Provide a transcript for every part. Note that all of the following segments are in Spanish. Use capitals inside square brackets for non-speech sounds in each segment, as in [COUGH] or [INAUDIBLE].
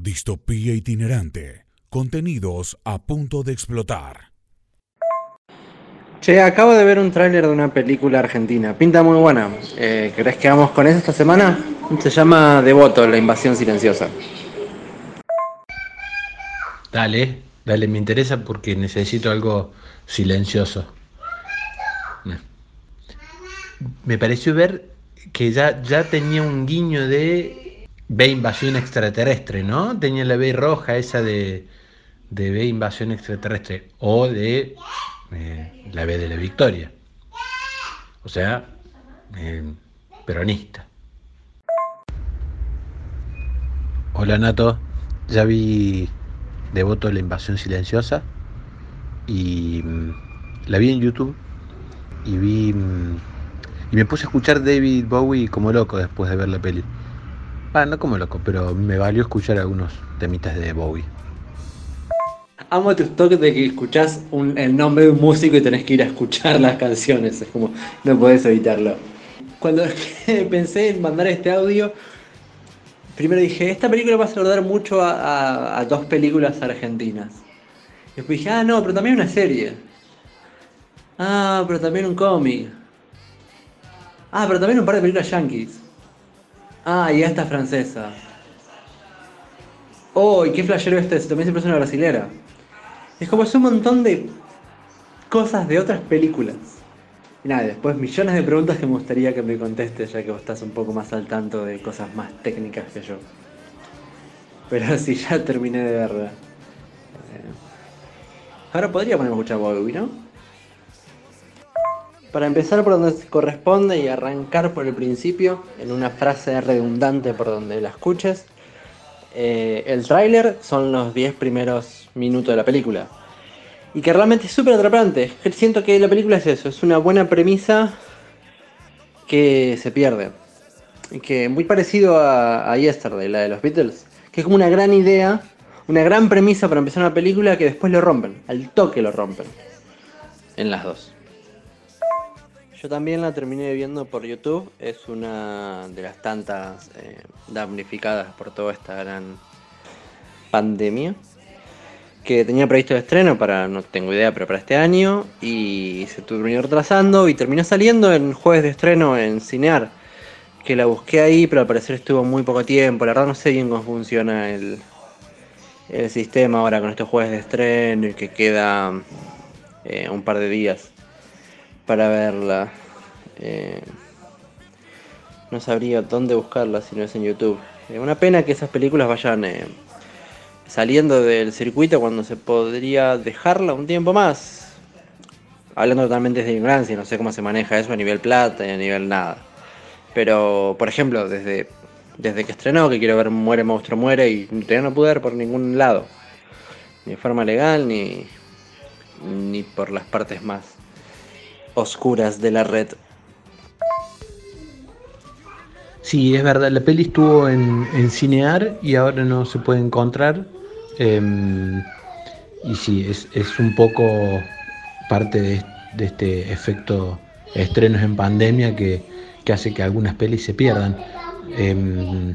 Distopía itinerante. Contenidos a punto de explotar. Che, acabo de ver un tráiler de una película argentina. Pinta muy buena. Eh, ¿Querés que vamos con eso esta semana? Se llama Devoto, la invasión silenciosa. Dale, dale, me interesa porque necesito algo silencioso. Me pareció ver que ya, ya tenía un guiño de B invasión extraterrestre, ¿no? Tenía la B roja esa de, de B invasión extraterrestre o de eh, la B de la victoria. O sea, eh, peronista. Hola Nato, ya vi Devoto la invasión silenciosa y mm, la vi en YouTube y vi mm, y me puse a escuchar David Bowie como loco después de ver la peli. Ah, no como loco, pero me valió escuchar algunos temitas de Bowie. Amo tus toques de que escuchás el nombre de un músico y tenés que ir a escuchar las canciones. Es como, no podés evitarlo. Cuando [LAUGHS] pensé en mandar este audio, primero dije, esta película va a saludar mucho a, a dos películas argentinas. Después dije, ah, no, pero también una serie. Ah, pero también un cómic. Ah, pero también un par de películas yankees. Ah, y esta francesa. Oh, y qué flashero este, también siempre es una brasilera. Es como es un montón de cosas de otras películas. Y nada, después millones de preguntas que me gustaría que me contestes, ya que vos estás un poco más al tanto de cosas más técnicas que yo. Pero [LAUGHS] sí, ya terminé de verla. Eh, ahora podría ponerme a escuchar Bobby, ¿no? Para empezar por donde corresponde y arrancar por el principio, en una frase redundante por donde la escuches, eh, el tráiler son los 10 primeros minutos de la película. Y que realmente es súper atrapante. Siento que la película es eso, es una buena premisa que se pierde. Y que muy parecido a, a Yesterday, la de los Beatles, que es como una gran idea, una gran premisa para empezar una película que después lo rompen, al toque lo rompen. En las dos. Yo también la terminé viendo por YouTube. Es una de las tantas eh, damnificadas por toda esta gran pandemia. Que tenía previsto de estreno para, no tengo idea, pero para este año. Y se terminó retrasando y terminó saliendo en jueves de estreno en Cinear. Que la busqué ahí, pero al parecer estuvo muy poco tiempo. La verdad no sé bien cómo funciona el, el sistema ahora con estos jueves de estreno y que queda eh, un par de días para verla. Eh, no sabría dónde buscarla si no es en YouTube. Es una pena que esas películas vayan eh, saliendo del circuito cuando se podría dejarla un tiempo más. Hablando totalmente de ignorancia, no sé cómo se maneja eso a nivel plata y a nivel nada. Pero, por ejemplo, desde, desde que estrenó, que quiero ver Muere Monstruo Muere, y todavía no pude ver por ningún lado. Ni de forma legal, ni, ni por las partes más oscuras de la red. Sí, es verdad, la peli estuvo en, Cinear y ahora no se puede encontrar. Em, y sí, es, un poco parte de, este efecto estrenos en pandemia que, hace que algunas pelis se pierdan. Em,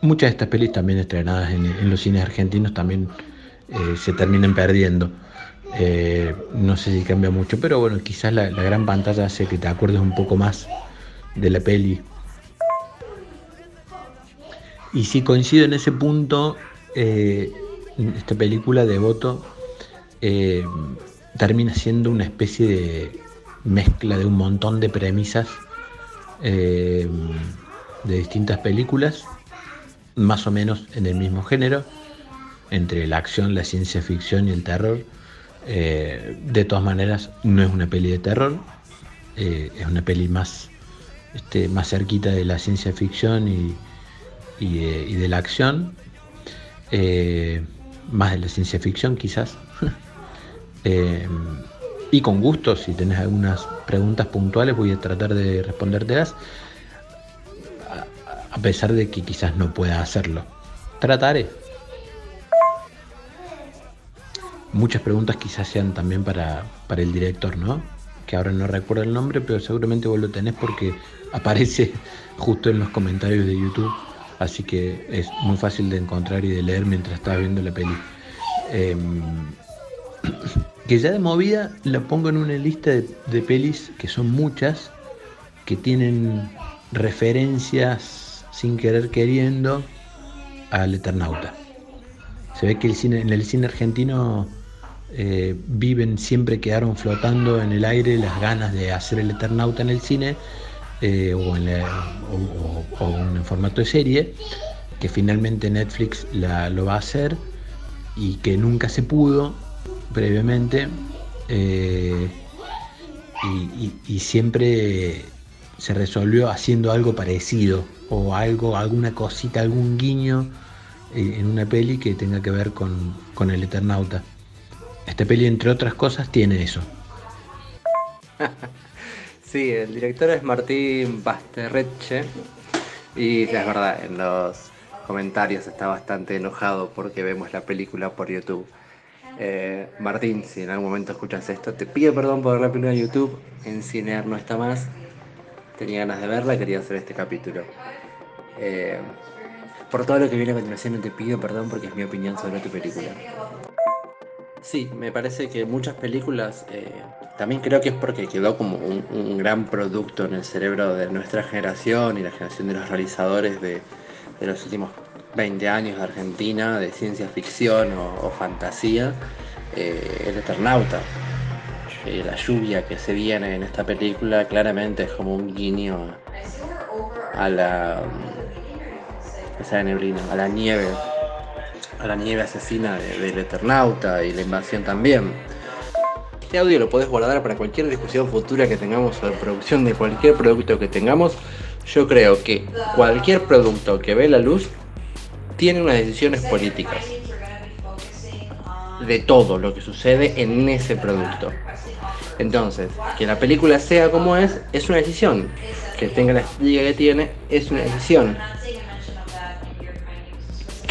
muchas de estas pelis también estrenadas en, los cines argentinos también eh, se terminan perdiendo. Eh, no sé si cambia mucho, pero bueno, quizás la, gran pantalla hace que te acuerdes un poco más de la peli. Y si coincido en ese punto, eh, esta película de Voto eh, termina siendo una especie de mezcla de un montón de premisas de distintas películas, más o menos en el mismo género, entre la acción, la ciencia ficción y el terror eh, de todas maneras, no es una peli de terror, eh, es una peli más, este, más cerquita de la ciencia ficción y, de la acción, eh, más de la ciencia ficción quizás. [LAUGHS] y con gusto, si tenés algunas preguntas puntuales, voy a tratar de respondértelas, a pesar de que quizás no pueda hacerlo. Trataré. Muchas preguntas quizás sean también para, el director, ¿no? Que ahora no recuerdo el nombre, pero seguramente vos lo tenés porque [LAUGHS] aparece justo en los comentarios de YouTube así que es muy fácil de encontrar y de leer mientras estás viendo la peli. Em, [COUGHS] que ya de movida la pongo en una lista de, pelis que son muchas, que tienen referencias sin querer queriendo al Eternauta. Se ve que el cine, en el cine argentino eh, viven, siempre quedaron flotando en el aire las ganas de hacer el Eternauta en el cine eh, o, en formato de serie, que finalmente Netflix lo va a hacer y que nunca se pudo previamente eh, y, siempre se resolvió haciendo algo parecido o algo, alguna cosita, algún guiño en una peli que tenga que ver con, con el Eternauta. Esta peli, entre otras cosas, tiene eso. [LAUGHS] sí, el director es Martín Basterreche y es verdad, en los comentarios está bastante enojado porque vemos la película por YouTube. Eh, Martín, si en algún momento escuchas esto, te pido perdón por ver la película en YouTube. En Cinear no está más. Tenía ganas de verla, quería hacer este capítulo. Eh, por todo lo que viene a continuación, te pido perdón porque es mi opinión sobre tu película. Sí, me parece que muchas películas, eh, también creo que es porque quedó como un, gran producto en el cerebro de nuestra generación y la generación de los realizadores de, de los últimos 20 años de Argentina, de ciencia ficción o, fantasía, eh, el Eternauta. Eh, la lluvia que se viene en esta película claramente es como un guiño a la esa neblina, a la nieve, la nieve asesina del Eternauta y la invasión también. Este audio lo podés guardar para cualquier discusión futura que tengamos sobre producción de cualquier producto que tengamos. Yo creo que cualquier producto que ve la luz tiene unas decisiones políticas de todo lo que sucede en ese producto. Entonces, que la película sea como es, es una decisión. Que tenga la estrella que tiene, es una decisión.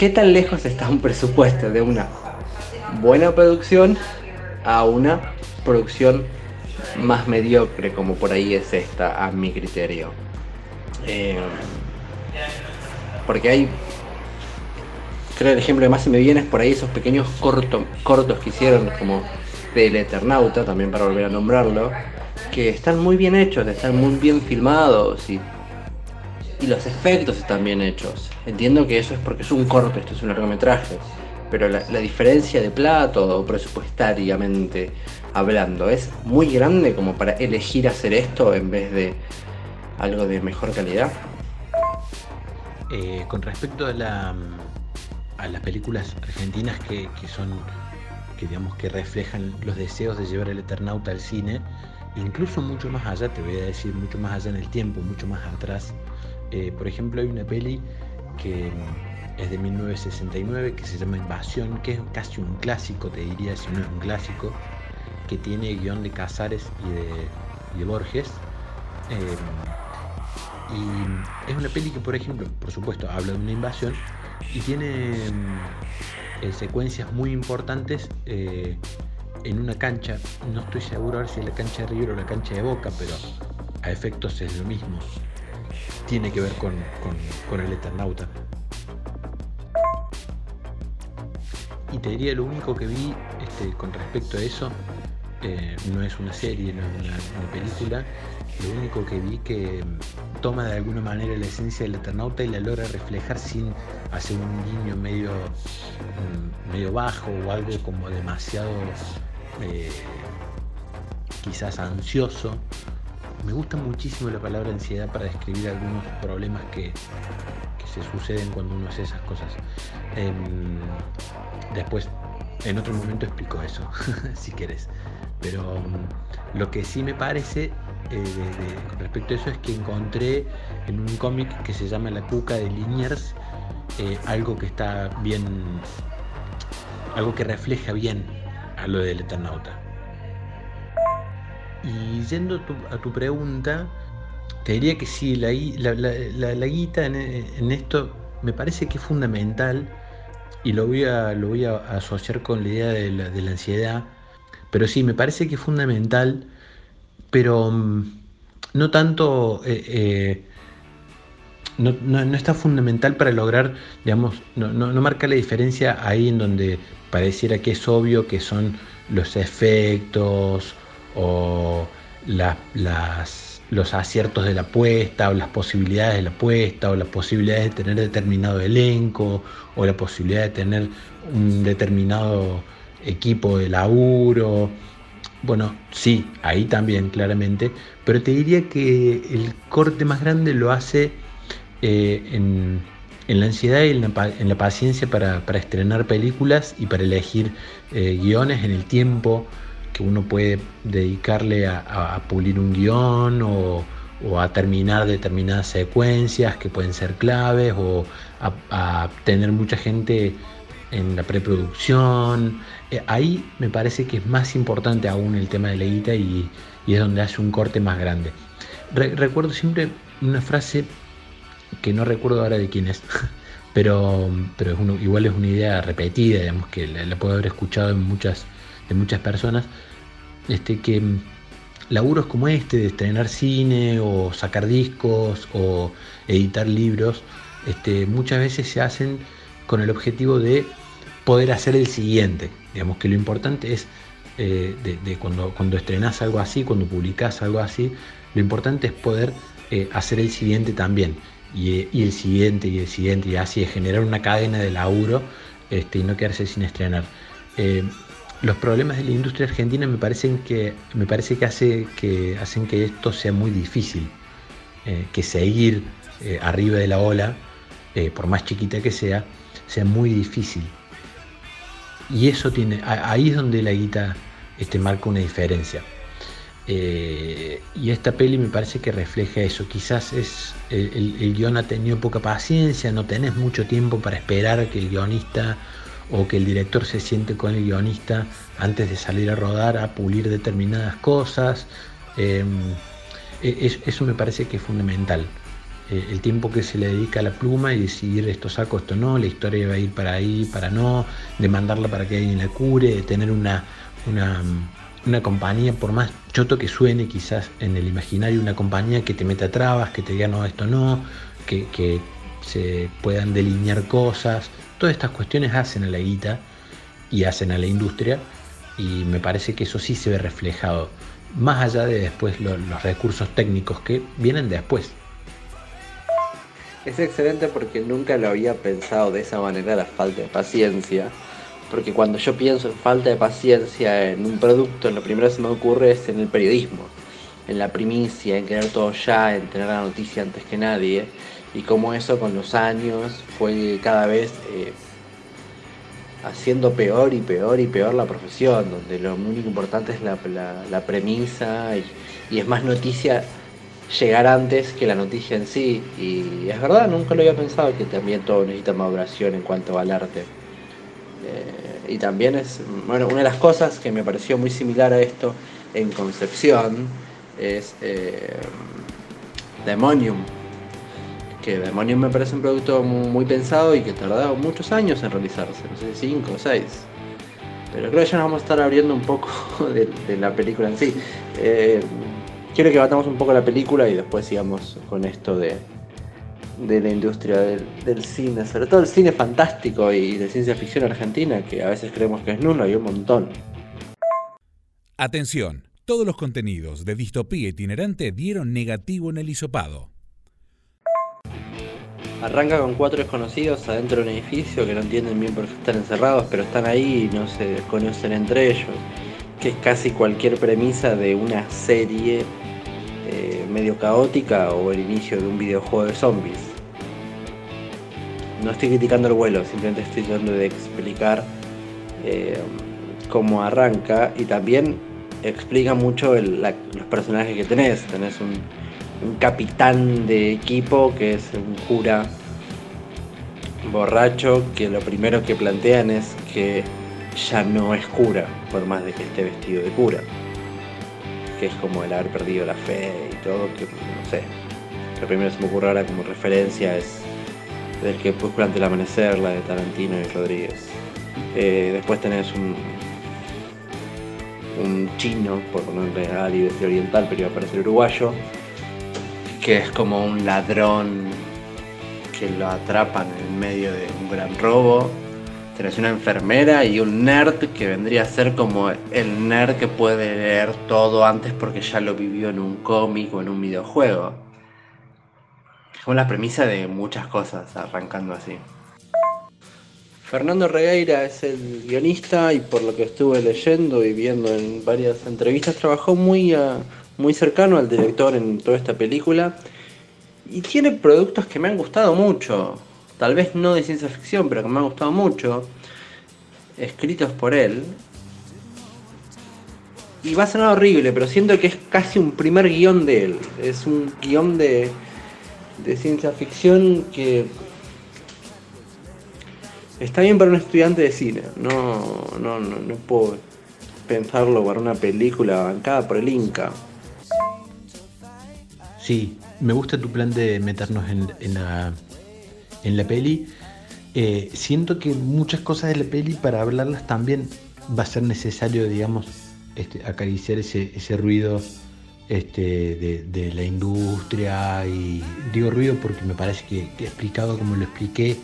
¿Qué tan lejos está un presupuesto de una buena producción a una producción más mediocre, como por ahí es esta, a mi criterio? Eh, porque hay creo el ejemplo que más se me viene es por ahí esos pequeños cortos que hicieron como del Eternauta, también para volver a nombrarlo, que están muy bien hechos, están muy bien filmados y, y los efectos están bien hechos. Entiendo que eso es porque es un corto, esto es un largometraje, pero la, diferencia de plato o presupuestariamente hablando es muy grande como para elegir hacer esto en vez de algo de mejor calidad. Eh, con respecto a la a las películas argentinas que, son, que digamos que reflejan los deseos de llevar el Eternauta al cine, incluso mucho más allá, te voy a decir, mucho más allá en el tiempo, mucho más atrás. Eh, por ejemplo, hay una peli que es de 1969 que se llama Invasión, que es casi un clásico, te diría, si no es un clásico, que tiene guion de Casares y de, Borges. Eh, y es una peli que, por ejemplo, por supuesto, habla de una invasión, y tiene mm, eh, secuencias muy importantes en una cancha. No estoy seguro a ver si es la cancha de River o la cancha de Boca, pero a efectos es lo mismo. Tiene que ver con, el Eternauta. Y te diría lo único que vi este, con respecto a eso, eh, no es una serie, no es una película, lo único que vi que toma de alguna manera la esencia del Eternauta y la logra reflejar sin hacer un guiño medio, mm, medio bajo o algo como demasiado eh, quizás ansioso. Me gusta muchísimo la palabra ansiedad para describir algunos problemas que, se suceden cuando uno hace esas cosas. Em, después, en otro momento explico eso, [LAUGHS] si quieres. Pero mm, lo que sí me parece eh, con respecto a eso es que encontré en un cómic que se llama La Cuca de Liniers eh, algo que está bien, algo que refleja bien a lo del Eternauta. Y yendo a tu pregunta, te diría que sí, la, la, guita en, esto me parece que es fundamental y lo voy a, lo voy a asociar con la idea de la, de la ansiedad, pero sí, me parece que es fundamental pero mm, no tanto eh, eh, no, está fundamental para lograr, digamos, no, no, marca la diferencia ahí en donde pareciera que es obvio que son los efectos o las, los aciertos de la apuesta o las posibilidades de la apuesta o las posibilidades de tener determinado elenco o la posibilidad de tener un determinado equipo de laburo. Bueno, sí, ahí también claramente, pero te diría que el corte más grande lo hace eh, en, la ansiedad y en la, paciencia para, estrenar películas y para elegir eh, guiones en el tiempo que uno puede dedicarle a, pulir un guion o, a terminar determinadas secuencias que pueden ser claves o a, tener mucha gente en la preproducción. Eh, ahí me parece que es más importante aún el tema de la guita y, es donde hace un corte más grande. recuerdo siempre una frase que no recuerdo ahora de quién es, [LAUGHS] pero, pero es igual es una idea repetida, digamos, que la, puedo haber escuchado en muchas, de muchas personas, este, que laburos como este, de estrenar cine o sacar discos o editar libros, este, muchas veces se hacen con el objetivo de poder hacer el siguiente. Digamos que lo importante es, eh, de, cuando, cuando estrenás algo así, cuando publicás algo así, lo importante es poder eh, hacer el siguiente también y, el siguiente y el siguiente y así, es generar una cadena de laburo este, y no quedarse sin estrenar. Eh, los problemas de la industria argentina me parecen que me parece que hace que hacen que esto sea muy difícil, eh, que seguir eh, arriba de la ola, por más chiquita que sea, sea muy difícil. Y eso tiene, ahí es donde la guita este, marca una diferencia. Eh, y esta peli me parece que refleja eso. Quizás es el, el, ha tenido poca paciencia, no tenés mucho tiempo para esperar que el guionista o que el director se siente con el guionista antes de salir a rodar, a pulir determinadas cosas. Em, e, eso me parece que es fundamental. Eh, el tiempo que se le dedica a la pluma y decidir esto saco, esto no, la historia va a ir para ahí, para no, de mandarla para que alguien la cure, de tener una, una una compañía, por más choto que suene quizás en el imaginario, una compañía que te meta trabas, que te diga no, esto no, que, se puedan delinear cosas. Todas estas cuestiones hacen a la guita y hacen a la industria y me parece que eso sí se ve reflejado, más allá de después los recursos técnicos que vienen después. Es excelente porque nunca lo había pensado de esa manera la falta de paciencia porque cuando yo pienso en falta de paciencia en un producto, lo primero que se me ocurre es en el periodismo, en la primicia, en querer todo ya, en tener la noticia antes que nadie, y cómo eso con los años fue cada vez eh, haciendo peor y peor y peor la profesión, donde lo único importante es la, premisa y, y, es más noticia llegar antes que la noticia en sí. Y es verdad, nunca lo había pensado que también todo necesita maduración en cuanto al arte. Eh, y también es, bueno, una de las cosas que me pareció muy similar a esto en Concepción es eh, Demonium. Que Demonium me parece un producto muy, pensado y que tardado muchos años en realizarse, no sé, 5 o 6. Pero creo que ya nos vamos a estar abriendo un poco [LAUGHS] de, la película en sí. Eh, quiero que batamos un poco la película y después sigamos con esto de, de la industria del, cine, sobre todo el cine fantástico y de ciencia ficción argentina, que a veces creemos que es nulo, hay un montón. Atención, todos los contenidos de distopía itinerante dieron negativo en el hisopado. Arranca con cuatro desconocidos adentro de un edificio que no entienden bien por qué están encerrados, pero están ahí y no se conocen entre ellos, que es casi cualquier premisa de una serie eh, medio caótica o el inicio de un videojuego de zombies. No estoy criticando el vuelo, simplemente estoy tratando de explicar eh, cómo arranca y también explica mucho los personajes que tenés. Tenés un, un capitán de equipo que es un cura borracho que lo primero que plantean es que ya no es cura, por más de que esté vestido de cura que es como el haber perdido la fe y todo, que no sé. Lo primero que se me ocurre ahora como referencia es del que después durante el amanecer, la de Tarantino y Rodríguez. Eh, después tenés un, un chino, por ponerle a decir oriental, pero iba a parecer uruguayo, que es como un ladrón que lo atrapan en medio de un gran robo. Tenés una enfermera y un nerd que vendría a ser como el nerd que puede leer todo antes porque ya lo vivió en un cómic o en un videojuego. Es como la premisa de muchas cosas arrancando así. Fernando Regueira es el guionista y por lo que estuve leyendo y viendo en varias entrevistas trabajó muy, muy cercano al director en toda esta película y tiene productos que me han gustado mucho, tal vez no de ciencia ficción, pero que me han gustado mucho, escritos por él. Y va a sonar horrible, pero siento que es casi un primer guion de él. Es un guion de, de ciencia ficción que está bien para un estudiante de cine. No, no, no, no puedo pensarlo para una película bancada por el Inca. Sí, me gusta tu plan de meternos en, la, en la peli. Eh, siento que muchas cosas de la peli para hablarlas también va a ser necesario, digamos, este, acariciar ese, ese ruido este, de, la industria y digo ruido porque me parece que, he explicado como lo expliqué,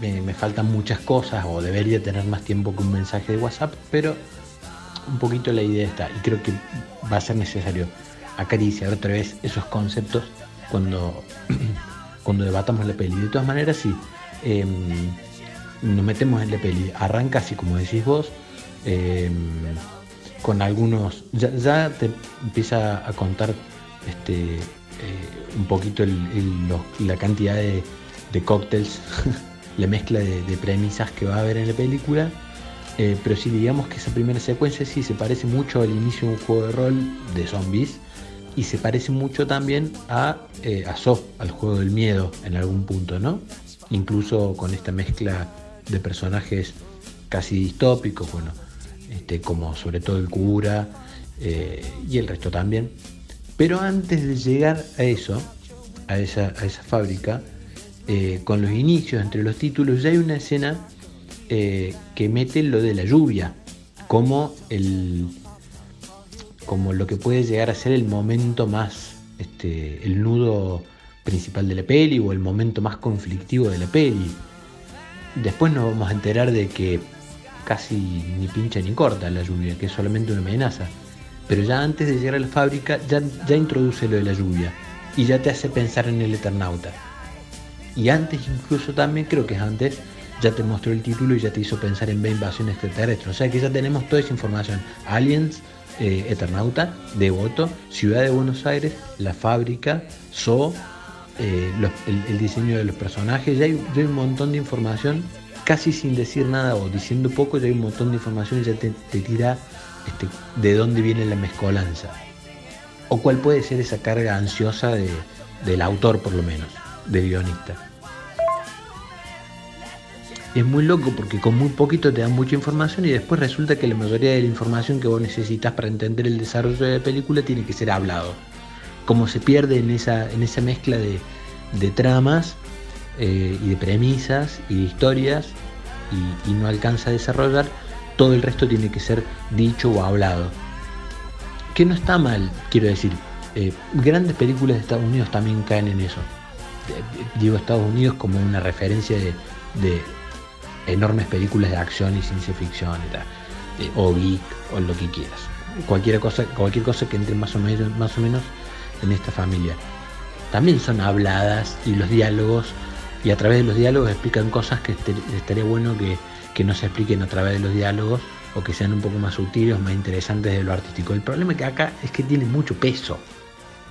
me, me, faltan muchas cosas o debería tener más tiempo que un mensaje de WhatsApp, pero un poquito la idea está y creo que va a ser necesario acariciar otra vez esos conceptos cuando, [CLEARS THROAT] cuando debatamos la peli. De todas maneras, sí, em, nos metemos en la peli, arranca así como decís vos, em, con algunos, ya, te empieza a contar este, eh, un poquito la cantidad de, cócteles, [LAUGHS] la mezcla de, premisas que va a haber en la película. Eh, pero si digamos que esa primera secuencia sí se parece mucho al inicio de un juego de rol de zombies y se parece mucho también a, eh, al juego del miedo en algún punto, ¿no? Incluso con esta mezcla de personajes casi distópicos, bueno, este, como sobre todo el cura eh, y el resto también. Pero antes de llegar a eso, a esa, a esa fábrica, eh, con los inicios entre los títulos, ya hay una escena que mete lo de la lluvia, como el, como lo que puede llegar a ser el momento más, este, el nudo principal de la peli o el momento más conflictivo de la peli. Después nos vamos a enterar de que casi ni pincha ni corta la lluvia, que es solamente una amenaza. Pero ya antes de llegar a la fábrica ya, ya introduce lo de la lluvia y ya te hace pensar en el Eternauta. Y antes incluso también, creo que es antes, ya te mostró el título y ya te hizo pensar en B invasión extraterrestre. O sea que ya tenemos toda esa información. Aliens, eh, Eternauta, Devoto, Ciudad de Buenos Aires, La Fábrica, So, eh, el, diseño de los personajes, ya hay, un montón de información, casi sin decir nada o diciendo poco, ya hay un montón de información y ya te, tira este, de dónde viene la mezcolanza. O cuál puede ser esa carga ansiosa del autor, por lo menos, del guionista es muy loco porque con muy poquito te dan mucha información y después resulta que la mayoría de la información que vos necesitas para entender el desarrollo de la película tiene que ser hablado. Como se pierde en esa, en esa mezcla de, tramas eh, y de premisas y de historias y, no alcanza a desarrollar, todo el resto tiene que ser dicho o hablado. Que no está mal, quiero decir. Eh, grandes películas de Estados Unidos también caen en eso. Digo Estados Unidos como una referencia de enormes películas de acción y ciencia ficción eh, o geek o lo que quieras. Cualquier cosa, cualquier cosa que entre más o menos, más o menos en esta familia. También son habladas y los diálogos, y a través de los diálogos explican cosas que estaría bueno que, que no se expliquen a través de los diálogos o que sean un poco más sutiles, más interesantes de lo artístico. El problema que acá es que tiene mucho peso.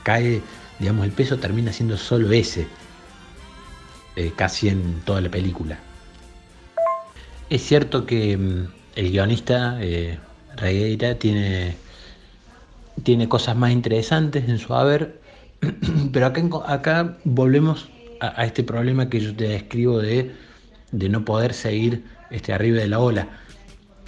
Cae, digamos, el peso termina siendo solo ese, eh, casi en toda la película. Es cierto que mm, el guionista eh, tiene, tiene cosas más interesantes en su haber, [CLEARS THROAT] pero acá, acá volvemos a, este problema que yo te describo de, no poder seguir este, arriba de la ola.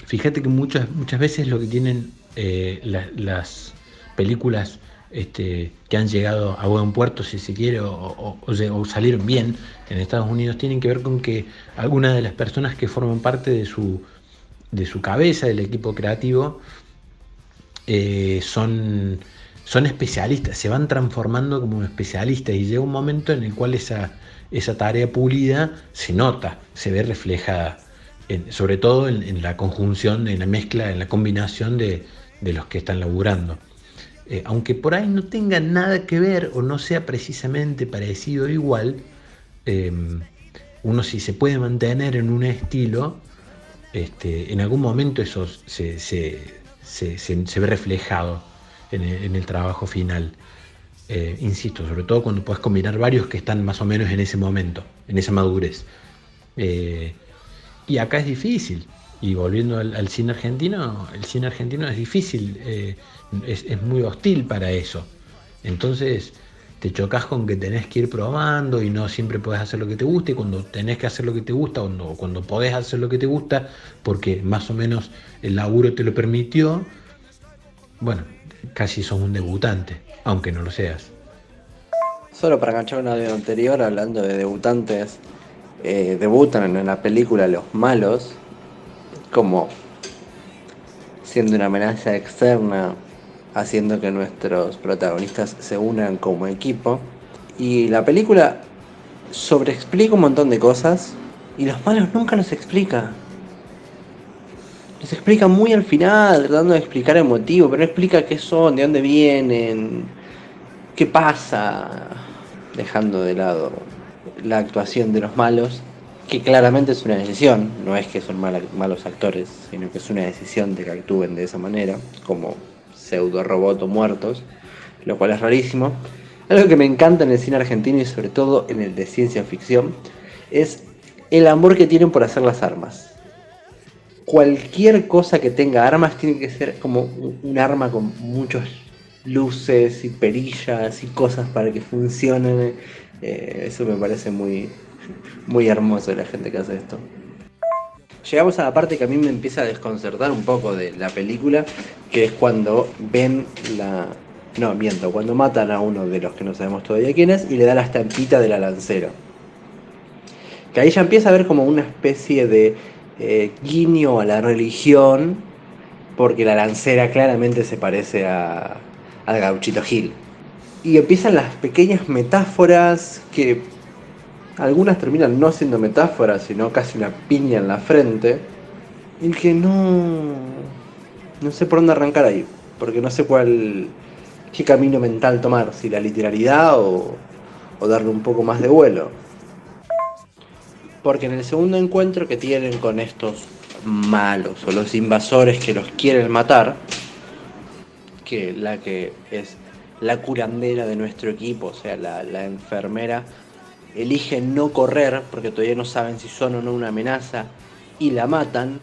Fíjate que muchas, muchas veces lo que tienen eh, las películas este, que han llegado a buen puerto, si se quiere, o, salieron bien en Estados Unidos, tienen que ver con que algunas de las personas que forman parte de su, de su cabeza, del equipo creativo, eh, son, son especialistas, se van transformando como especialistas y llega un momento en el cual esa, esa tarea pulida se nota, se ve reflejada, sobre todo en, la conjunción, en la mezcla, en la combinación de, los que están laburando. Eh, aunque por ahí no tenga nada que ver o no sea precisamente parecido o igual, em, uno si se puede mantener en un estilo, este, en algún momento eso se, ve reflejado en el trabajo final. Eh, insisto, sobre todo cuando puedes combinar varios que están más o menos en ese momento, en esa madurez. Eh, y acá es difícil. Y volviendo al, cine argentino, el cine argentino es difícil, eh, es, muy hostil para eso. Entonces te chocas con que tenés que ir probando y no siempre podés hacer lo que te gusta y cuando tenés que hacer lo que te gusta, cuando, cuando podés hacer lo que te gusta, porque más o menos el laburo te lo permitió, bueno, casi sos un debutante aunque no lo seas. Solo para enganchar un audio anterior, hablando de debutantes, eh, debutan en la película Los Malos, como siendo una amenaza externa, haciendo que nuestros protagonistas se unan como equipo. Y la película sobreexplica un montón de cosas y los malos nunca los explica. Los explica muy al final, tratando de explicar el motivo, pero no explica qué son, de dónde vienen, qué pasa, dejando de lado la actuación de los malos, que claramente es una decisión, no es que son malos actores, sino que es una decisión de que actúen de esa manera, como pseudo robots muertos, lo cual es rarísimo. Algo que me encanta en el cine argentino y sobre todo en el de ciencia ficción es el amor que tienen por hacer las armas cualquier cosa que tenga armas tiene que ser como un arma con muchas luces y perillas y cosas para que funcionen. Eh, eso me parece muy, muy hermoso la gente que hace esto. Llegamos a la parte que a mí me empieza a desconcertar un poco de la película, que es cuando ven la... No, miento, cuando matan a uno de los que no sabemos todavía quién es y le da la estampita de la lancera. Que ahí ya empieza a ver como una especie de eh, guiño a la religión, porque la lancera claramente se parece a, al gauchito Gil. Y empiezan las pequeñas metáforas que algunas terminan no siendo metáforas, sino casi una piña en la frente. Y que no. No sé por dónde arrancar ahí. Porque no sé cuál. qué camino mental tomar. Si la literalidad o, o darle un poco más de vuelo. Porque en el segundo encuentro que tienen con estos malos o los invasores que los quieren matar, que la que es la curandera de nuestro equipo, o sea, la, la enfermera, elige no correr porque todavía no saben si son o no una amenaza y la matan,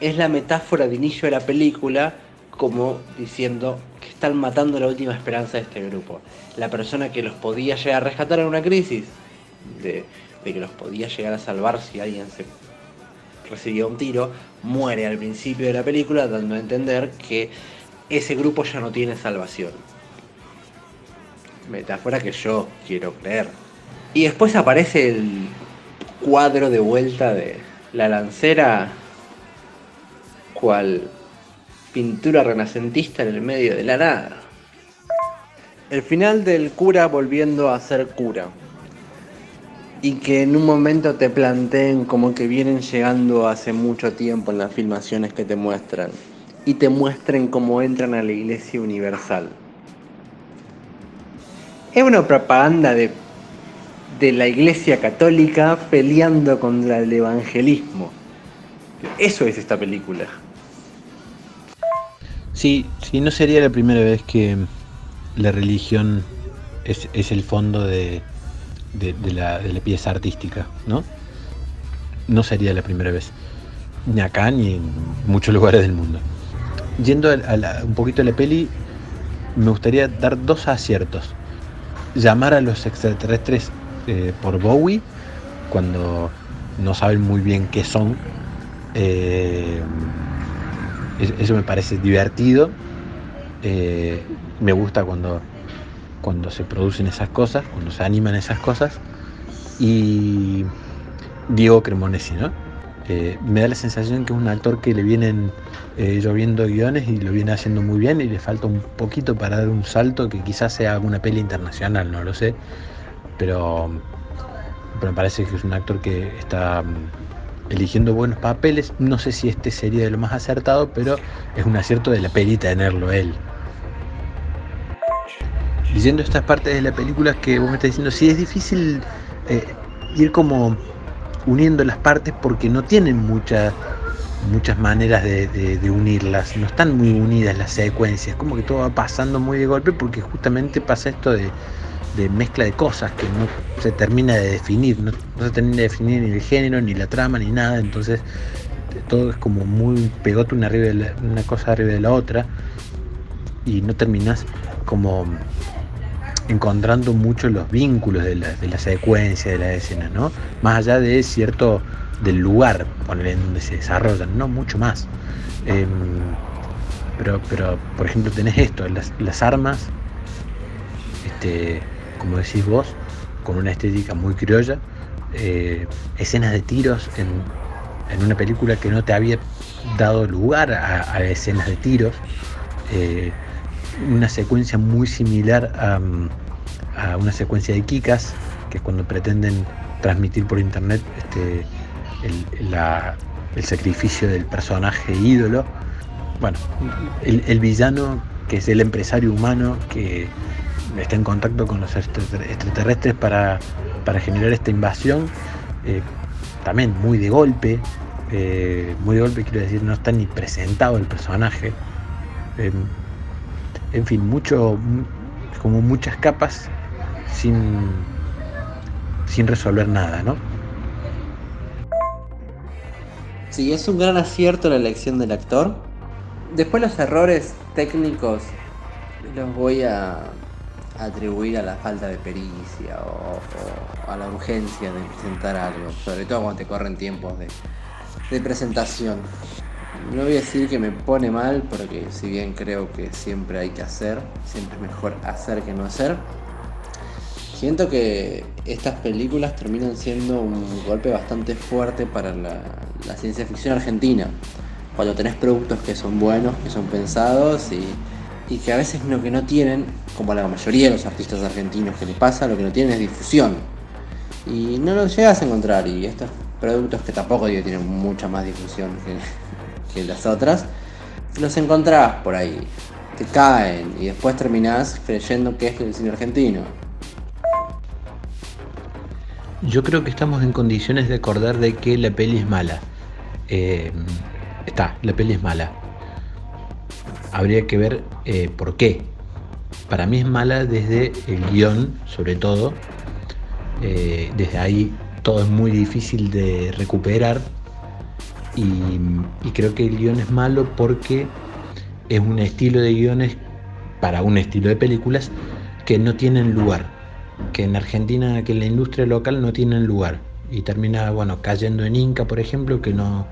es la metáfora de inicio de la película como diciendo que están matando la última esperanza de este grupo. La persona que los podía llegar a rescatar en una crisis de de que los podía llegar a salvar si alguien se recibía un tiro, muere al principio de la película dando a entender que ese grupo ya no tiene salvación. Metáfora que yo quiero creer. Y después aparece el cuadro de vuelta de la lancera, cual pintura renacentista en el medio de la nada. El final del cura volviendo a ser cura y que en un momento te planteen como que vienen llegando hace mucho tiempo en las filmaciones que te muestran y te muestren cómo entran a la iglesia universal. Es una propaganda de, de la iglesia católica peleando contra el evangelismo. Eso es esta película. Sí, sí, no sería la primera vez que la religión es, el fondo de, de, la, pieza artística, ¿no? No sería la primera vez, ni acá ni en muchos lugares del mundo. Yendo a, un poquito a la peli, me gustaría dar dos aciertos. Llamar a los extraterrestres eh, por Bowie, cuando no saben muy bien qué son. Eh, eso me parece divertido. Eh, me gusta cuando cuando se producen esas cosas, cuando se animan esas cosas. Y Diego Cremonesi, ¿no? Me da la sensación que es un actor que le vienen eh, lloviendo guiones y lo viene haciendo muy bien y le falta un poquito para dar un salto que quizás sea alguna peli internacional, no lo sé. Pero me parece que es un actor que está mm, eligiendo buenos papeles. No sé si este sería de lo más acertado, pero es un acierto de la peli tenerlo él. Diciendo estas partes de la película que vos me estás diciendo, sí es difícil eh, ir como uniendo las partes porque no tienen mucha, muchas maneras de, unirlas, no están muy unidas las secuencias, como que todo va pasando muy de golpe porque justamente pasa esto de, mezcla de cosas que no se termina de definir, no, se termina de definir ni el género, ni la trama, ni nada, entonces todo es como muy pegote una, de cosa arriba de la otra y no terminas como encontrando mucho los vínculos de la, de la secuencia, de la escena, ¿no? Más allá de cierto del lugar en donde se desarrollan, no mucho más. Em, pero, pero, por ejemplo, tenés esto, las, armas, este, como decís vos, con una estética muy criolla, eh, escenas de tiros en, una película que no te había dado lugar a, escenas de tiros, eh, una secuencia muy similar a, a, una secuencia de Kikas, que es cuando pretenden transmitir por internet este, el, sacrificio del personaje ídolo. Bueno, el, villano, que es el empresario humano que está en contacto con los extraterrestres para, generar esta invasión, eh, también muy de golpe, eh, muy de golpe quiero decir, no está ni presentado el personaje. Em, en fin, mucho, como muchas capas sin, sin resolver nada, ¿no? Sí, es un gran acierto la elección del actor. Después los errores técnicos los voy a atribuir a la falta de pericia o, a la urgencia de presentar algo, sobre todo cuando te corren tiempos de, presentación. No voy a decir que me pone mal, porque si bien creo que siempre hay que hacer, siempre es mejor hacer que no hacer. Siento que estas películas terminan siendo un golpe bastante fuerte para la, ciencia ficción argentina. Cuando tenés productos que son buenos, que son pensados y, que a veces lo que no tienen, como a la mayoría de los artistas argentinos que les pasa, lo que no tienen es difusión. Y no lo llegas a encontrar. Y estos productos que tampoco tienen mucha más difusión que, que las otras, los encontrás por ahí. Te caen y después terminás creyendo que es el cine argentino. Yo creo que estamos en condiciones de acordar de que la peli es mala. Eh, está, la peli es mala. Habría que ver eh, por qué. Para mí es mala desde el guion, sobre todo. Eh, desde ahí todo es muy difícil de recuperar. Y, creo que el guion es malo porque es un estilo de guiones para un estilo de películas que no tienen lugar que en Argentina, que en la industria local no tienen lugar. Y termina, bueno, cayendo en Inca, por ejemplo, que no,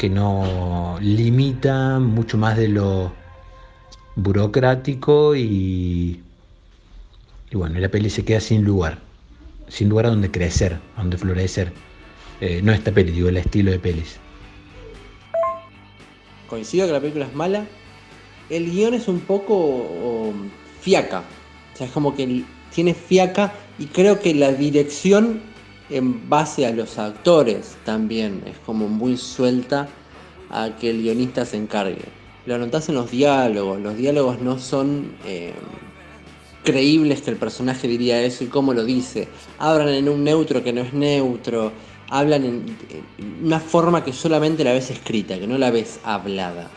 que no limita mucho más de lo burocrático y, y bueno, la peli se queda sin lugar, sin lugar a donde crecer, a donde florecer. Eh, no esta peli, digo, el estilo de pelis. Coincido que la película es mala. El guion es un poco fiaca. O sea, es como que tiene fiaca y creo que la dirección en base a los actores también es como muy suelta a que el guionista se encargue. Lo notas en los diálogos, los diálogos no son eh, creíbles que el personaje diría eso y cómo lo dice. Hablan en un neutro que no es neutro, hablan en, una forma que solamente la ves escrita, que no la ves hablada.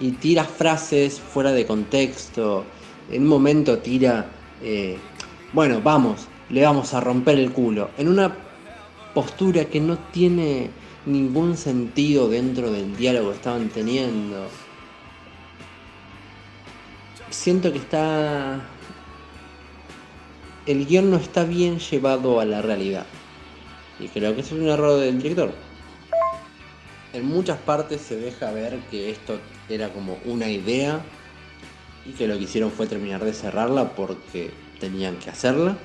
Y tira frases fuera de contexto, en un momento tira... Eh, bueno, vamos, le vamos a romper el culo. En una postura que no tiene ningún sentido dentro del diálogo que estaban teniendo. Siento que está... El guion no está bien llevado a la realidad. Y creo que es un error del director. En muchas partes se deja ver que esto era como una idea y que lo que hicieron fue terminar de cerrarla porque tenían que hacerla.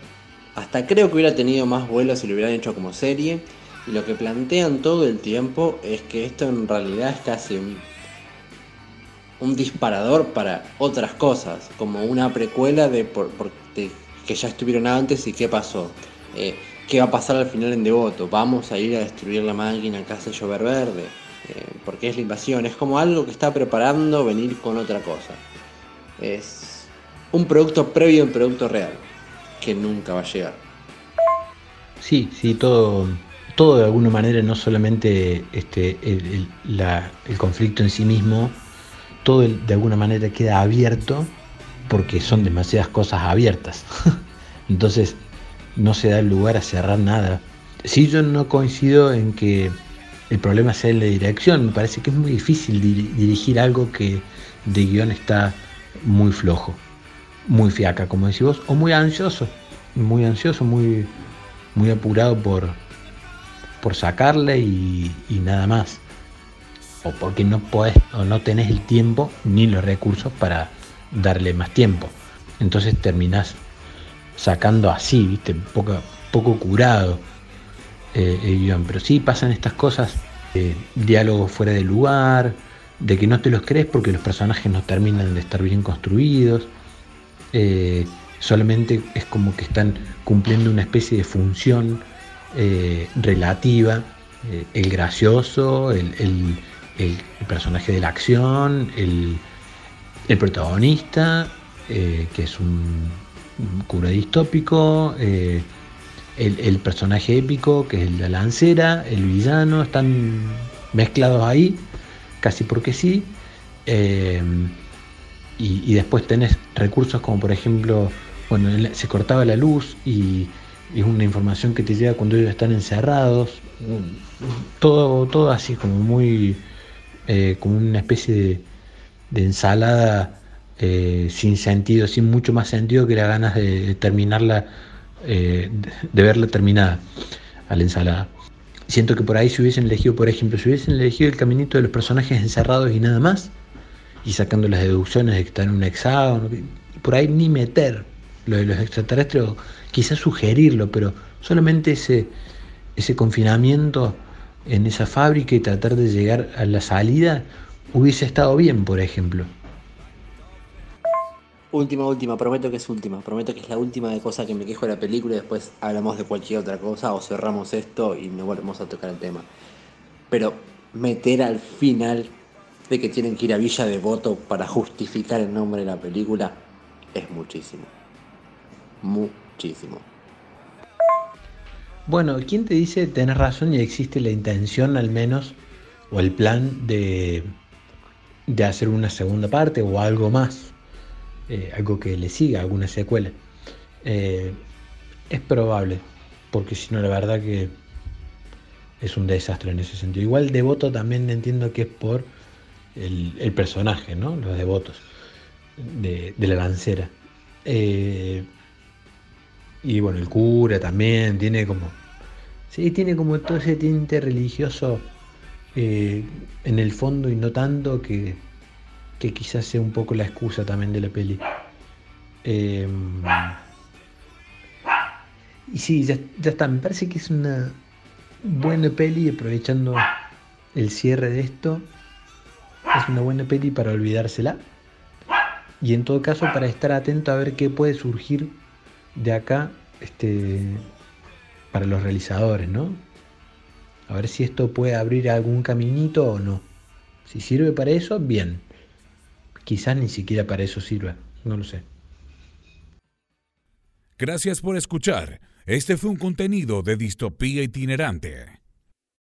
Hasta creo que hubiera tenido más vuelo si lo hubieran hecho como serie. Y lo que plantean todo el tiempo es que esto en realidad es casi un, disparador para otras cosas, como una precuela de, por, que ya estuvieron antes y qué pasó. Eh, qué va a pasar al final en Devoto. Vamos a ir a destruir la máquina que hace llover verde. Eh, porque es la invasión. Es como algo que está preparando venir con otra cosa. Es un producto previo a un producto real. Que nunca va a llegar. Sí, sí, todo, todo de alguna manera, no solamente este, el, el conflicto en sí mismo, todo de alguna manera queda abierto porque son demasiadas cosas abiertas. [LAUGHS] Entonces no se da lugar a cerrar nada. Si yo no coincido en que el problema sea la dirección, me parece que es muy difícil dirigir algo que de guion está muy flojo, muy fiaca, como decís vos, o muy ansioso, muy ansioso, muy, muy apurado por, por sacarle y, nada más. O porque no podés o no tenés el tiempo ni los recursos para darle más tiempo. Entonces terminás sacando así, ¿viste? Poco, poco curado eh. Pero sí pasan estas cosas, eh, diálogos fuera de lugar, de que no te los crees porque los personajes no terminan de estar bien construidos. Eh, solamente es como que están cumpliendo una especie de función relativa. el gracioso, el, personaje de la acción, el, el protagonista, que es un cura distópico, eh, el, personaje épico, que es el de la lancera, el villano, están mezclados ahí, casi porque sí. Eh, y, después tenés recursos como por ejemplo, bueno, se cortaba la luz y, es una información que te llega cuando ellos están encerrados. Todo, todo así como muy, eh, como una especie de, de ensalada eh, sin sentido, sin mucho más sentido que las ganas de terminarla, eh, de verla terminada a la ensalada. Siento que por ahí si hubiesen elegido, por ejemplo, si hubiesen elegido el caminito de los personajes encerrados y nada más, y sacando las deducciones de que están en un hexágono, por ahí ni meter lo de los extraterrestres, quizás sugerirlo, pero solamente ese, ese confinamiento en esa fábrica y tratar de llegar a la salida hubiese estado bien, por ejemplo. Última, última, prometo que es última. Prometo que es la última de cosas que me quejo de la película y después hablamos de cualquier otra cosa o cerramos esto y no volvemos a tocar el tema. Pero meter al final de que tienen que ir a Villa de Voto para justificar el nombre de la película es muchísimo. Muchísimo. Bueno, ¿quién te dice tenés razón y existe la intención al menos o el plan de, de hacer una segunda parte o algo más? Eh, algo que le siga, alguna secuela. Eh, es probable, porque si no, la verdad que es un desastre en ese sentido. Igual devoto también entiendo que es por el, personaje, ¿no? Los devotos de, la lancera. Eh, y bueno, el cura también tiene como. Sí, tiene como todo ese tinte religioso en el fondo y no tanto que que quizás sea un poco la excusa también de la peli. Em, y sí, ya, está, me parece que es una buena peli, aprovechando el cierre de esto, es una buena peli para olvidársela. Y en todo caso para estar atento a ver qué puede surgir de acá este, para los realizadores, ¿no? A ver si esto puede abrir algún caminito o no. Si sirve para eso, bien. Quizás ni siquiera para eso sirva, no lo sé. Gracias por escuchar. Este fue un contenido de Distopía Itinerante.